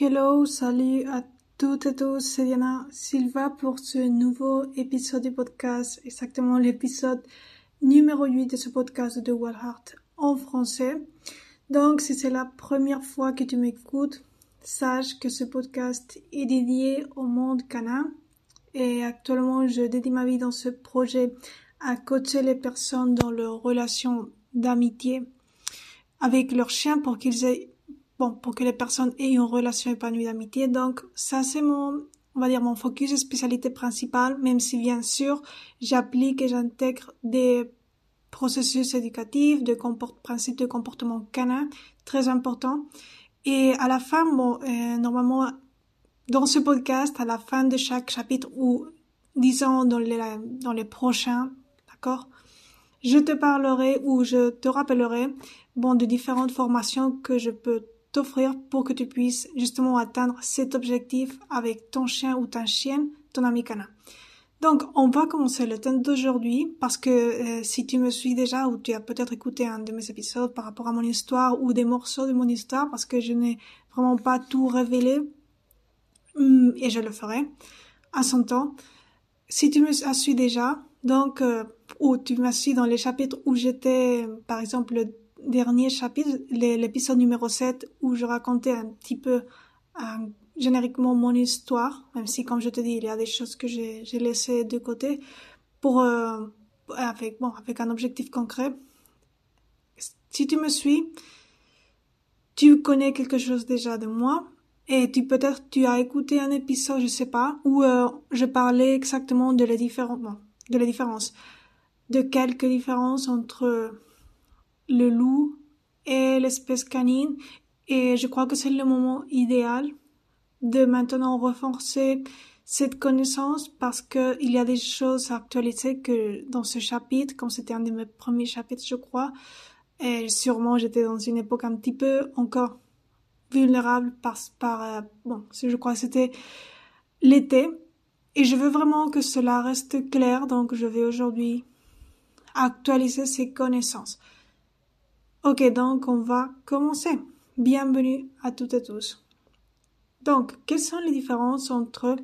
Hello, salut à toutes et tous, c'est Diana Silva pour ce nouveau épisode du podcast, exactement l'épisode numéro 8 de ce podcast de Heart en français. Donc, si c'est la première fois que tu m'écoutes, sache que ce podcast est dédié au monde canin et actuellement je dédie ma vie dans ce projet à coacher les personnes dans leurs relations d'amitié avec leurs chiens pour qu'ils aient bon, pour que les personnes aient une relation épanouie d'amitié. Donc, ça, c'est mon, on va dire, mon focus et spécialité principale, même si bien sûr, j'applique et j'intègre des processus éducatifs, de principes de comportement canin, très important. Et à la fin, bon, euh, normalement, dans ce podcast, à la fin de chaque chapitre ou disons dans les, dans les prochains, d'accord, je te parlerai ou je te rappellerai, bon, de différentes formations que je peux t'offrir pour que tu puisses justement atteindre cet objectif avec ton chien ou ta chienne, ton ami canin. Donc, on va commencer le thème d'aujourd'hui parce que euh, si tu me suis déjà ou tu as peut-être écouté un de mes épisodes par rapport à mon histoire ou des morceaux de mon histoire parce que je n'ai vraiment pas tout révélé hum, et je le ferai à son temps. Si tu me suis déjà, donc, euh, ou tu m'as suis dans les chapitres où j'étais, par exemple, le dernier chapitre, l'épisode numéro 7, où je racontais un petit peu euh, génériquement mon histoire, même si, comme je te dis, il y a des choses que j'ai laissées de côté pour, euh, avec, bon, avec un objectif concret. Si tu me suis, tu connais quelque chose déjà de moi, et tu peut-être tu as écouté un épisode, je sais pas, où euh, je parlais exactement de la différence, de la différence, de quelques différences entre le loup et l'espèce canine. Et je crois que c'est le moment idéal de maintenant renforcer cette connaissance parce que il y a des choses à actualiser que dans ce chapitre, comme c'était un de mes premiers chapitres, je crois, et sûrement j'étais dans une époque un petit peu encore vulnérable par, par euh, bon, je crois que c'était l'été. Et je veux vraiment que cela reste clair, donc je vais aujourd'hui actualiser ces connaissances. Ok, donc on va commencer. Bienvenue à toutes et tous. Donc, quelles sont les différences entre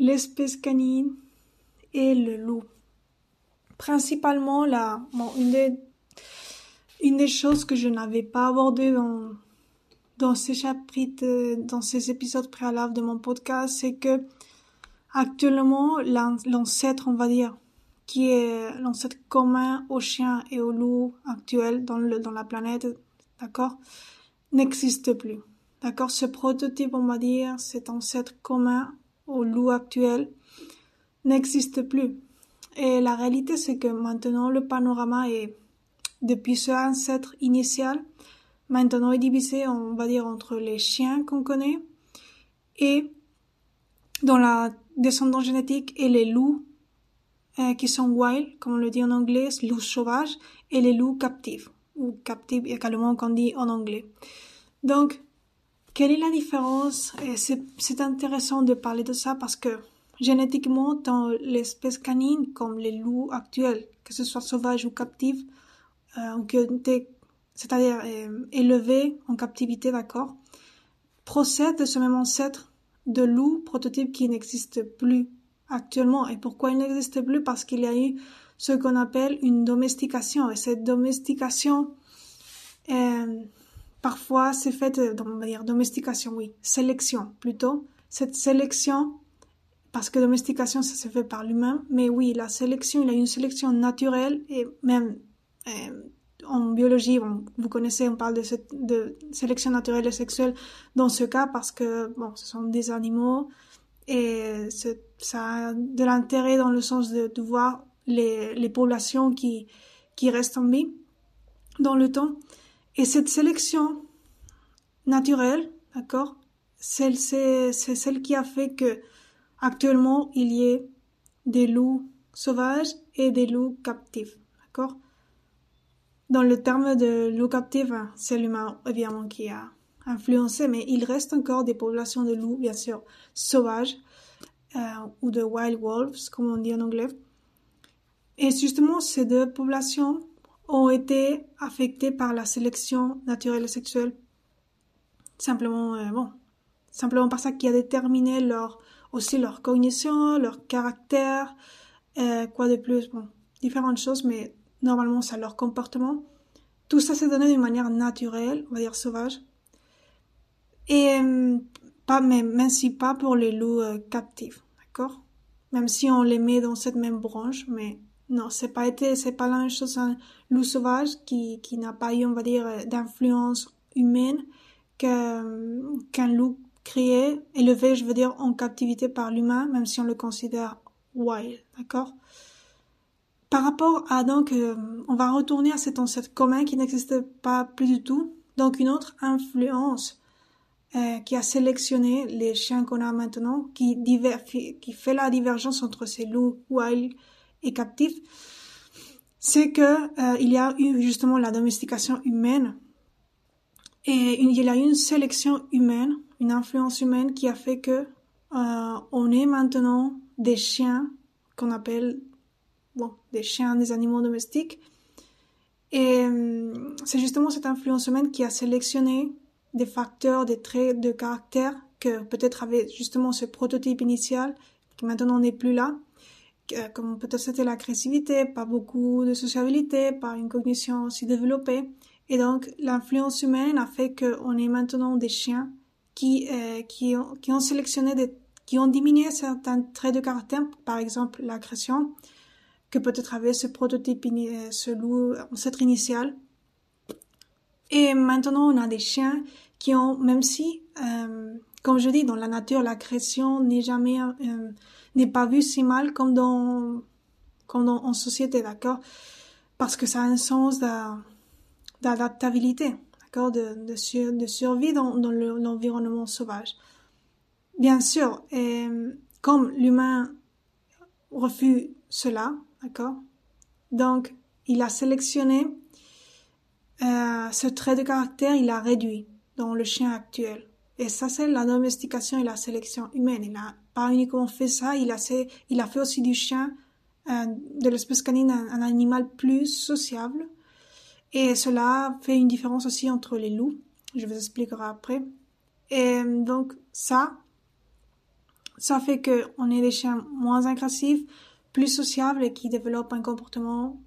l'espèce canine et le loup? Principalement, la, une, des, une des choses que je n'avais pas abordées dans, dans ces chapitres, dans ces épisodes préalables de mon podcast, c'est que actuellement, l'ancêtre, on va dire, qui est l'ancêtre commun aux chiens et aux loups actuels dans, le, dans la planète, d'accord, n'existe plus. D'accord, ce prototype, on va dire, cet ancêtre commun aux loups actuels n'existe plus. Et la réalité, c'est que maintenant, le panorama est, depuis ce ancêtre initial, maintenant est divisé, on va dire, entre les chiens qu'on connaît et dans la descendance génétique et les loups qui sont wild, comme on le dit en anglais, loups sauvages, et les loups captifs, ou captifs également qu'on dit en anglais. Donc, quelle est la différence? C'est intéressant de parler de ça parce que génétiquement, dans l'espèce canine, comme les loups actuels, que ce soit sauvages ou captifs, euh, c'est-à-dire euh, élevés en captivité, d'accord, procèdent de ce même ancêtre de loup prototype qui n'existe plus actuellement. Et pourquoi il n'existe plus? Parce qu'il y a eu ce qu'on appelle une domestication. Et cette domestication, euh, parfois, c'est faite, on va dire domestication, oui, sélection plutôt. Cette sélection, parce que domestication, ça se fait par l'humain, mais oui, la sélection, il y a une sélection naturelle et même euh, en biologie, vous connaissez, on parle de, de sélection naturelle et sexuelle dans ce cas parce que, bon, ce sont des animaux et ça a de l'intérêt dans le sens de, voir les, les, populations qui, qui restent en vie dans le temps. Et cette sélection naturelle, d'accord, c'est celle qui a fait que actuellement il y ait des loups sauvages et des loups captifs, d'accord. Dans le terme de loup captif, hein, c'est l'humain évidemment qui a influencé, mais il reste encore des populations de loups, bien sûr, sauvages, euh, ou de wild wolves, comme on dit en anglais. Et justement, ces deux populations ont été affectées par la sélection naturelle et sexuelle. Simplement, euh, bon, simplement par ça qui a déterminé leur, aussi leur cognition, leur caractère, euh, quoi de plus, bon, différentes choses, mais normalement c'est leur comportement. Tout ça s'est donné d'une manière naturelle, on va dire sauvage. Et euh, pas même, même si pas pour les loups euh, captifs, d'accord? Même si on les met dans cette même branche, mais non, c'est pas été, c'est pas la même chose un loup sauvage qui, qui n'a pas eu, on va dire, d'influence humaine qu'un loup créé, élevé, je veux dire, en captivité par l'humain, même si on le considère wild, d'accord? Par rapport à donc, euh, on va retourner à cet ancêtre commun qui n'existe pas plus du tout, donc une autre influence euh, qui a sélectionné les chiens qu'on a maintenant, qui, qui fait la divergence entre ces loups wild et captifs, c'est que euh, il y a eu justement la domestication humaine et il y a eu une sélection humaine, une influence humaine qui a fait que euh, on est maintenant des chiens qu'on appelle bon des chiens, des animaux domestiques. Et euh, c'est justement cette influence humaine qui a sélectionné des facteurs, des traits de caractère que peut-être avait justement ce prototype initial qui maintenant n'est plus là, comme peut-être c'était l'agressivité, pas beaucoup de sociabilité, pas une cognition aussi développée. Et donc, l'influence humaine a fait qu'on est maintenant des chiens qui, euh, qui ont sélectionné des, qui ont diminué certains traits de caractère, par exemple l'agression, que peut-être avait ce prototype, euh, ce loup ancêtre initial. Et maintenant, on a des chiens qui ont, même si, euh, comme je dis, dans la nature, l'agression n'est jamais, euh, n'est pas vue si mal comme dans, comme dans, en société, d'accord? Parce que ça a un sens d'adaptabilité, d'accord, de, de, de, survie dans, dans l'environnement sauvage. Bien sûr, comme l'humain refuse cela, d'accord, donc il a sélectionné euh, ce trait de caractère, il a réduit dans le chien actuel. Et ça, c'est la domestication et la sélection humaine. Il n'a pas uniquement fait ça, il a, fait, aussi du chien, euh, de l'espèce canine, un, animal plus sociable, et cela fait une différence aussi entre les loups. Je vous expliquerai après. Et donc, ça, ça fait que on est des chiens moins agressifs, plus sociables et qui développent un comportement,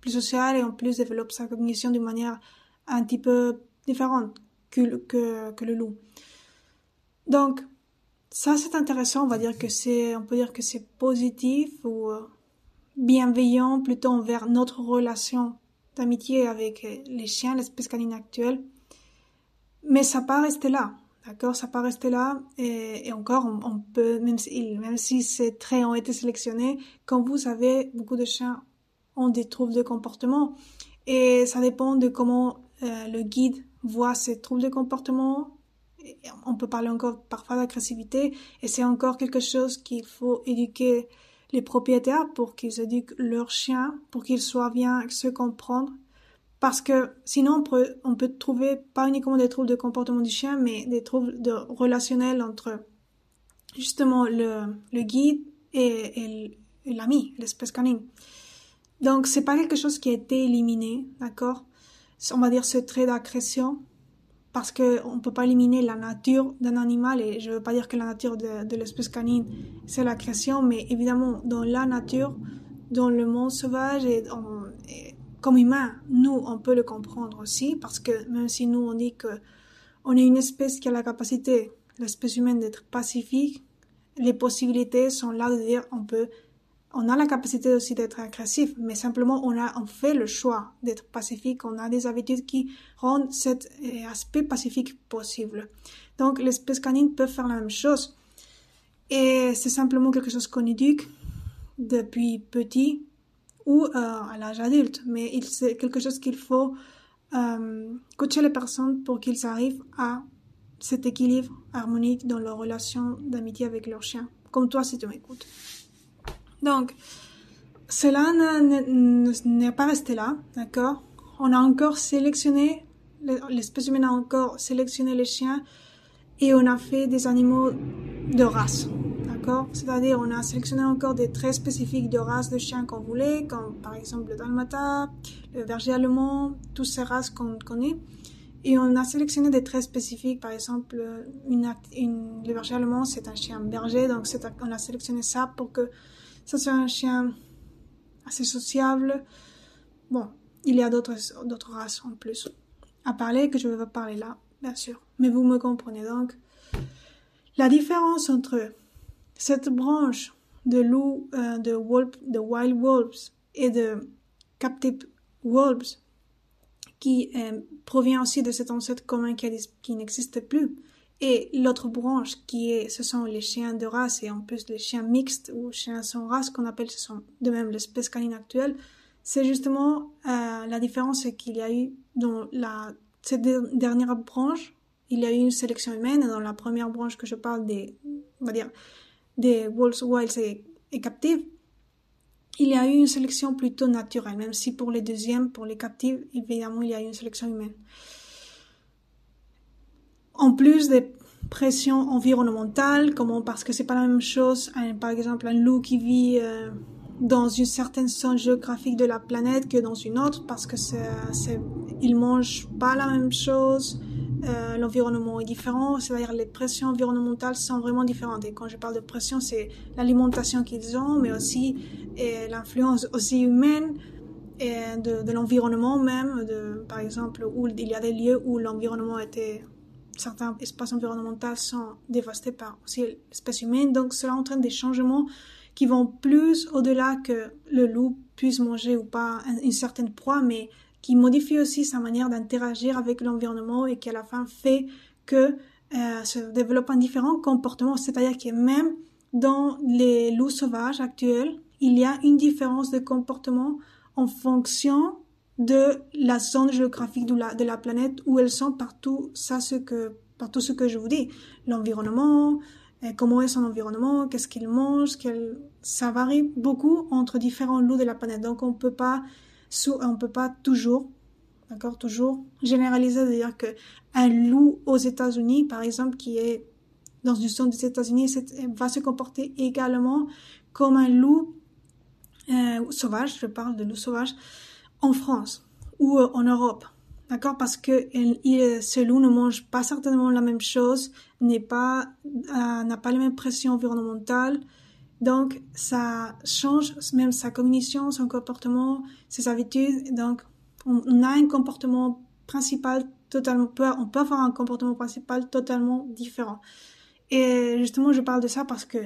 plus social et en plus développent sa cognition d'une manière un petit peu différente que, le loup. Donc, ça c'est intéressant, on va dire que c'est, on peut dire que c'est positif ou euh, bienveillant plutôt envers notre relation d'amitié avec euh, les chiens, l'espèce canine actuelle. Mais ça pas rester là, d'accord? Ça pas rester là. Et, encore, on, peut, même si, même si ces traits ont été sélectionnés, comme vous savez, beaucoup de chiens ont des troubles de comportement. Et ça dépend de comment euh, le guide voit ces troubles de comportement. On peut parler encore parfois d'agressivité. Et c'est encore quelque chose qu'il faut éduquer les propriétaires pour qu'ils éduquent leurs chiens, pour qu'ils soient bien se comprendre. Parce que sinon, on peut, trouver pas uniquement des troubles de comportement du chien, mais des troubles de relationnels entre justement le, le guide et, et l'ami, l'espèce canine. Donc, c'est pas quelque chose qui a été éliminé, d'accord? On va dire ce trait d'agression parce qu'on ne peut pas éliminer la nature d'un animal, et je ne veux pas dire que la nature de, l'espèce canine, c'est la création, mais évidemment, dans la nature, dans le monde sauvage, et, comme humain, nous, on peut le comprendre aussi, parce que même si nous, on dit que on est une espèce qui a la capacité, l'espèce humaine, d'être pacifique, les possibilités sont là de dire on peut on a la capacité aussi d'être agressif, mais simplement on a on fait le choix d'être pacifique, on a des habitudes qui rendent cet euh, aspect pacifique possible. Donc l'espèce canine peut faire la même chose. Et c'est simplement quelque chose qu'on éduque depuis petit ou euh, à l'âge adulte, mais c'est quelque chose qu'il faut euh, coacher les personnes pour qu'ils arrivent à cet équilibre harmonique dans leur relation d'amitié avec leur chien, comme toi si tu m'écoutes. Donc, cela n'est pas resté là, d'accord? On a encore sélectionné, l'espèce humaine a encore sélectionné les chiens et on a fait des animaux de race, d'accord? C'est-à-dire on a sélectionné encore des traits spécifiques de race de chiens qu'on voulait, comme par exemple le dalmata, le berger allemand, toutes ces races qu'on connaît. Et on a sélectionné des traits spécifiques, par exemple, une, le berger allemand, c'est un chien berger, donc on a sélectionné ça pour que ça soit un chien assez sociable. Bon, il y a d'autres, races en plus à parler que je vais pas parler là, bien sûr. Mais vous me comprenez donc. La différence entre cette branche de loups, euh, de, wild wolves et de captive wolves qui euh, provient aussi de cet ancêtre commun qui n'existe plus. Et l'autre branche qui est, ce sont les chiens de race et en plus les chiens mixtes ou chiens sans race qu'on appelle, ce sont de même l'espèce canine actuelle. C'est justement euh, la différence qu'il y a eu dans la, cette dernière branche. Il y a eu une sélection humaine dans la première branche que je parle des, on va dire, des wolves wild et, et captives il y a eu une sélection plutôt naturelle, même si pour les deuxièmes, pour les captifs, évidemment, il y a eu une sélection humaine. En plus des pressions environnementales, comment parce que c'est pas la même chose, par exemple un loup qui vit euh, dans une certaine zone géographique de la planète que dans une autre, parce que c'est, il mange pas la même chose, euh, l'environnement est différent, c'est-à-dire les pressions environnementales sont vraiment différentes. Et quand je parle de pression, c'est l'alimentation qu'ils ont, mais aussi l'influence aussi humaine et de, l'environnement même. Par exemple, où il y a des lieux où l'environnement était certains espaces environnementaux sont dévastés par aussi l'espèce humaine. Donc cela entraîne des changements qui vont plus au-delà que le loup puisse manger ou pas une certaine proie, mais qui modifie aussi sa manière d'interagir avec l'environnement et qui à la fin fait que euh, se développe un différent comportement, c'est-à-dire que même dans les loups sauvages actuels, il y a une différence de comportement en fonction de la zone géographique de la, planète où elles sont partout, ça ce que, partout ce que je vous dis, l'environnement, euh, comment est son environnement, qu'est-ce qu'il mange, ça varie beaucoup entre différents loups de la planète. Donc on peut pas on peut pas toujours, d'accord, toujours généraliser, c'est-à-dire que un loup aux États-Unis, par exemple, qui est dans une zone des États-Unis, va se comporter également comme un loup euh, sauvage, je parle de loup sauvage, en France ou euh, en Europe. D'accord? Parce que ce loup ne mange pas certainement la même chose, n'est pas, euh, n'a pas les mêmes pressions environnementales, donc, ça change même sa cognition, son comportement, ses habitudes. Donc, on, a un comportement principal totalement, on peut avoir un comportement principal totalement différent. Et justement, je parle de ça parce que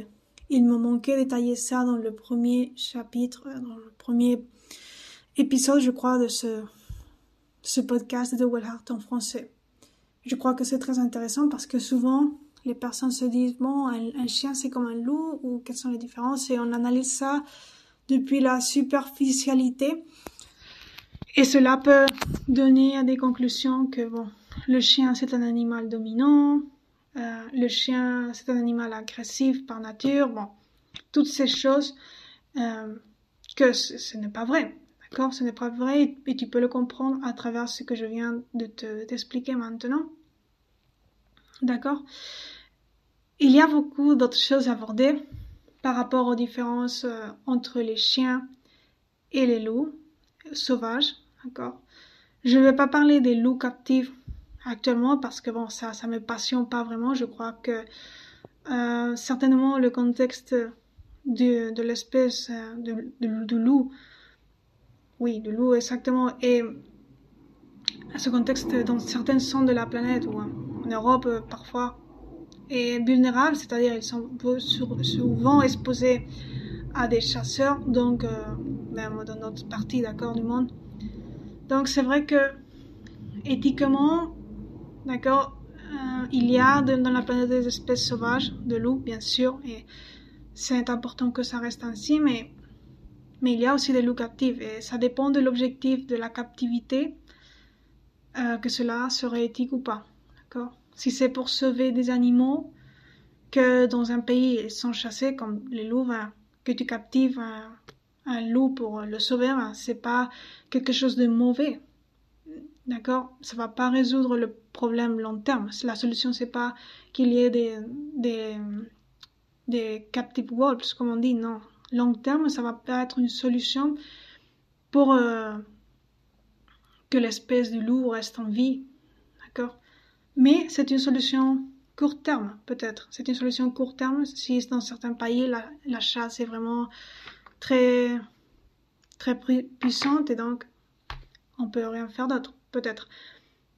il me manquait détailler ça dans le premier chapitre, dans le premier épisode, je crois, de ce, podcast de Wellhart en français. Je crois que c'est très intéressant parce que souvent, les personnes se disent bon un, chien c'est comme un loup ou quelles sont les différences? Et on analyse ça depuis la superficialité. Et cela peut donner à des conclusions que bon le chien c'est un animal dominant euh, le chien c'est un animal agressif par nature bon toutes ces choses euh, que ce, n'est pas vrai d'accord ce n'est pas vrai et tu peux le comprendre à travers ce que je viens de te t'expliquer maintenant. D'accord? Il y a beaucoup d'autres choses à aborder par rapport aux différences euh, entre les chiens et les loups sauvages, d'accord? Je ne vais pas parler des loups captifs actuellement parce que bon, ça, ça me passionne pas vraiment. Je crois que euh, certainement le contexte de, l'espèce euh, de, loup, oui, de loup exactement, et à ce contexte dans certaines zones de la planète ou en Europe parfois et vulnérables, c'est-à-dire ils sont souvent exposés à des chasseurs, donc euh, même dans notre partie d'accord du monde. Donc c'est vrai que éthiquement, d'accord, euh, il y a dans la planète des espèces sauvages de loups, bien sûr, et c'est important que ça reste ainsi, mais mais il y a aussi des loups captifs et ça dépend de l'objectif de la captivité euh, que cela serait éthique ou pas. Si c'est pour sauver des animaux, que dans un pays ils sont chassés comme les loups, ben, que tu captives un, loup pour le sauver, ben, c'est pas quelque chose de mauvais. D'accord? Ça va pas résoudre le problème long terme. La solution, c'est pas qu'il y ait des, des captive wolves, comme on dit, non. Long terme, ça va pas être une solution pour euh, que l'espèce du loup reste en vie D'accord? Mais c'est une solution court terme, peut-être. C'est une solution court terme si dans certains pays la, chasse est vraiment très, très puissante et donc on peut rien faire d'autre, peut-être.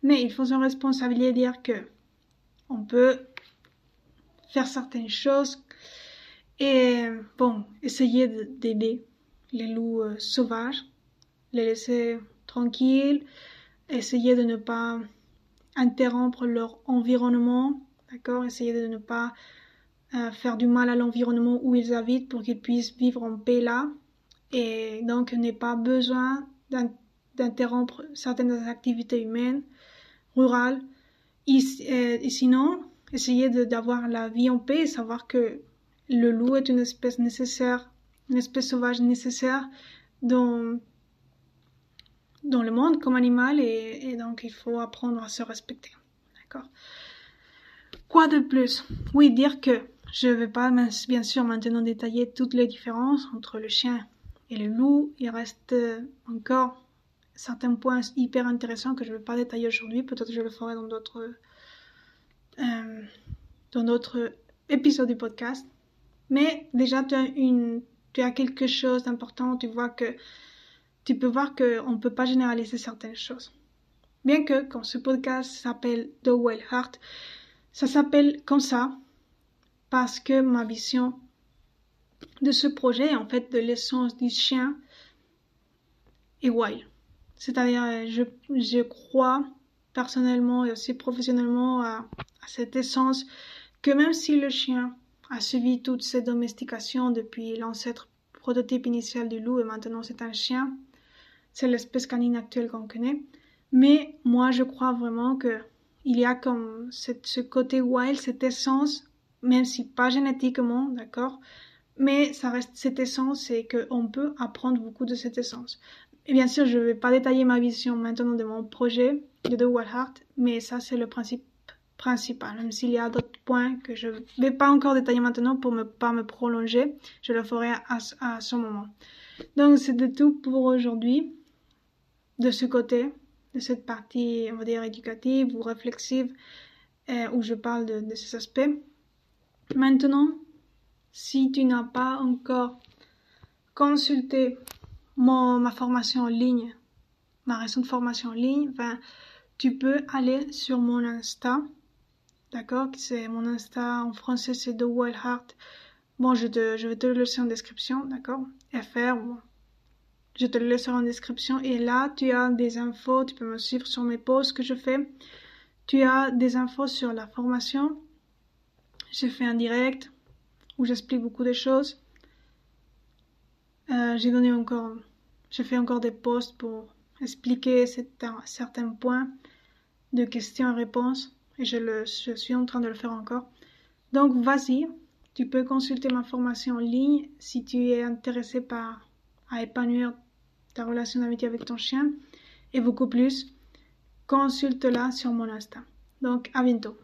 Mais il faut se responsabiliser dire que on peut faire certaines choses et bon, essayer d'aider les loups euh, sauvages, les laisser tranquilles, essayer de ne pas interrompre leur environnement, d'accord, essayer de ne pas euh, faire du mal à l'environnement où ils habitent pour qu'ils puissent vivre en paix là et donc n'ait pas besoin d'interrompre certaines activités humaines, rurales. Et, et sinon, essayer d'avoir la vie en paix et savoir que le loup est une espèce nécessaire, une espèce sauvage nécessaire dans, le monde comme animal et, donc il faut apprendre à se respecter. D'accord? Quoi de plus? Oui, dire que je ne vais pas bien sûr maintenant détailler toutes les différences entre le chien et le loup. Il reste encore certains points hyper intéressants que je ne vais pas détailler aujourd'hui. Peut-être je le ferai dans d'autres euh, dans d'autres épisodes du podcast. Mais déjà, tu as, une, tu as quelque chose d'important. Tu vois que tu peux voir qu'on ne peut pas généraliser certaines choses. Bien que, quand ce podcast s'appelle The Wild Heart, ça s'appelle comme ça parce que ma vision de ce projet, en fait, de l'essence du chien est wild. C'est-à-dire, je, je crois personnellement et aussi professionnellement à, à cette essence que même si le chien a suivi toutes ces domestications depuis l'ancêtre prototype initial du loup et maintenant c'est un chien, c'est l'espèce canine actuelle qu'on connaît. Mais moi, je crois vraiment que il y a comme ce côté wild, cette essence, même si pas génétiquement, d'accord, mais ça reste cette essence et qu'on peut apprendre beaucoup de cette essence. Et bien sûr, je ne vais pas détailler ma vision maintenant de mon projet de The Wild Heart, mais ça c'est le principe principal, même s'il y a d'autres points que je ne vais pas encore détailler maintenant pour ne pas me prolonger, je le ferai à, ce moment. Donc c'était tout pour aujourd'hui de ce côté de cette partie, on va dire, éducative ou réflexive, euh, où je parle de, ces aspects. Maintenant, si tu n'as pas encore consulté mon, ma formation en ligne, ma récente formation en ligne, ben, tu peux aller sur mon Insta, d'accord C'est mon Insta en français, c'est The Wild Heart. Bon, je, te, je vais te le laisser en description, d'accord? FR, bon, je te le laisserai en description. Et là, tu as des infos. Tu peux me suivre sur mes posts que je fais. Tu as des infos sur la formation. J'ai fait un direct où j'explique beaucoup de choses. Euh, j'ai donné encore, fait encore des posts pour expliquer certains points de questions et réponses. Et je, je suis en train de le faire encore. Donc, vas-y. Tu peux consulter ma formation en ligne si tu es intéressé par à épanouir ta relation d'amitié avec ton chien et beaucoup plus, consulte-la sur mon Insta. Donc, à bientôt.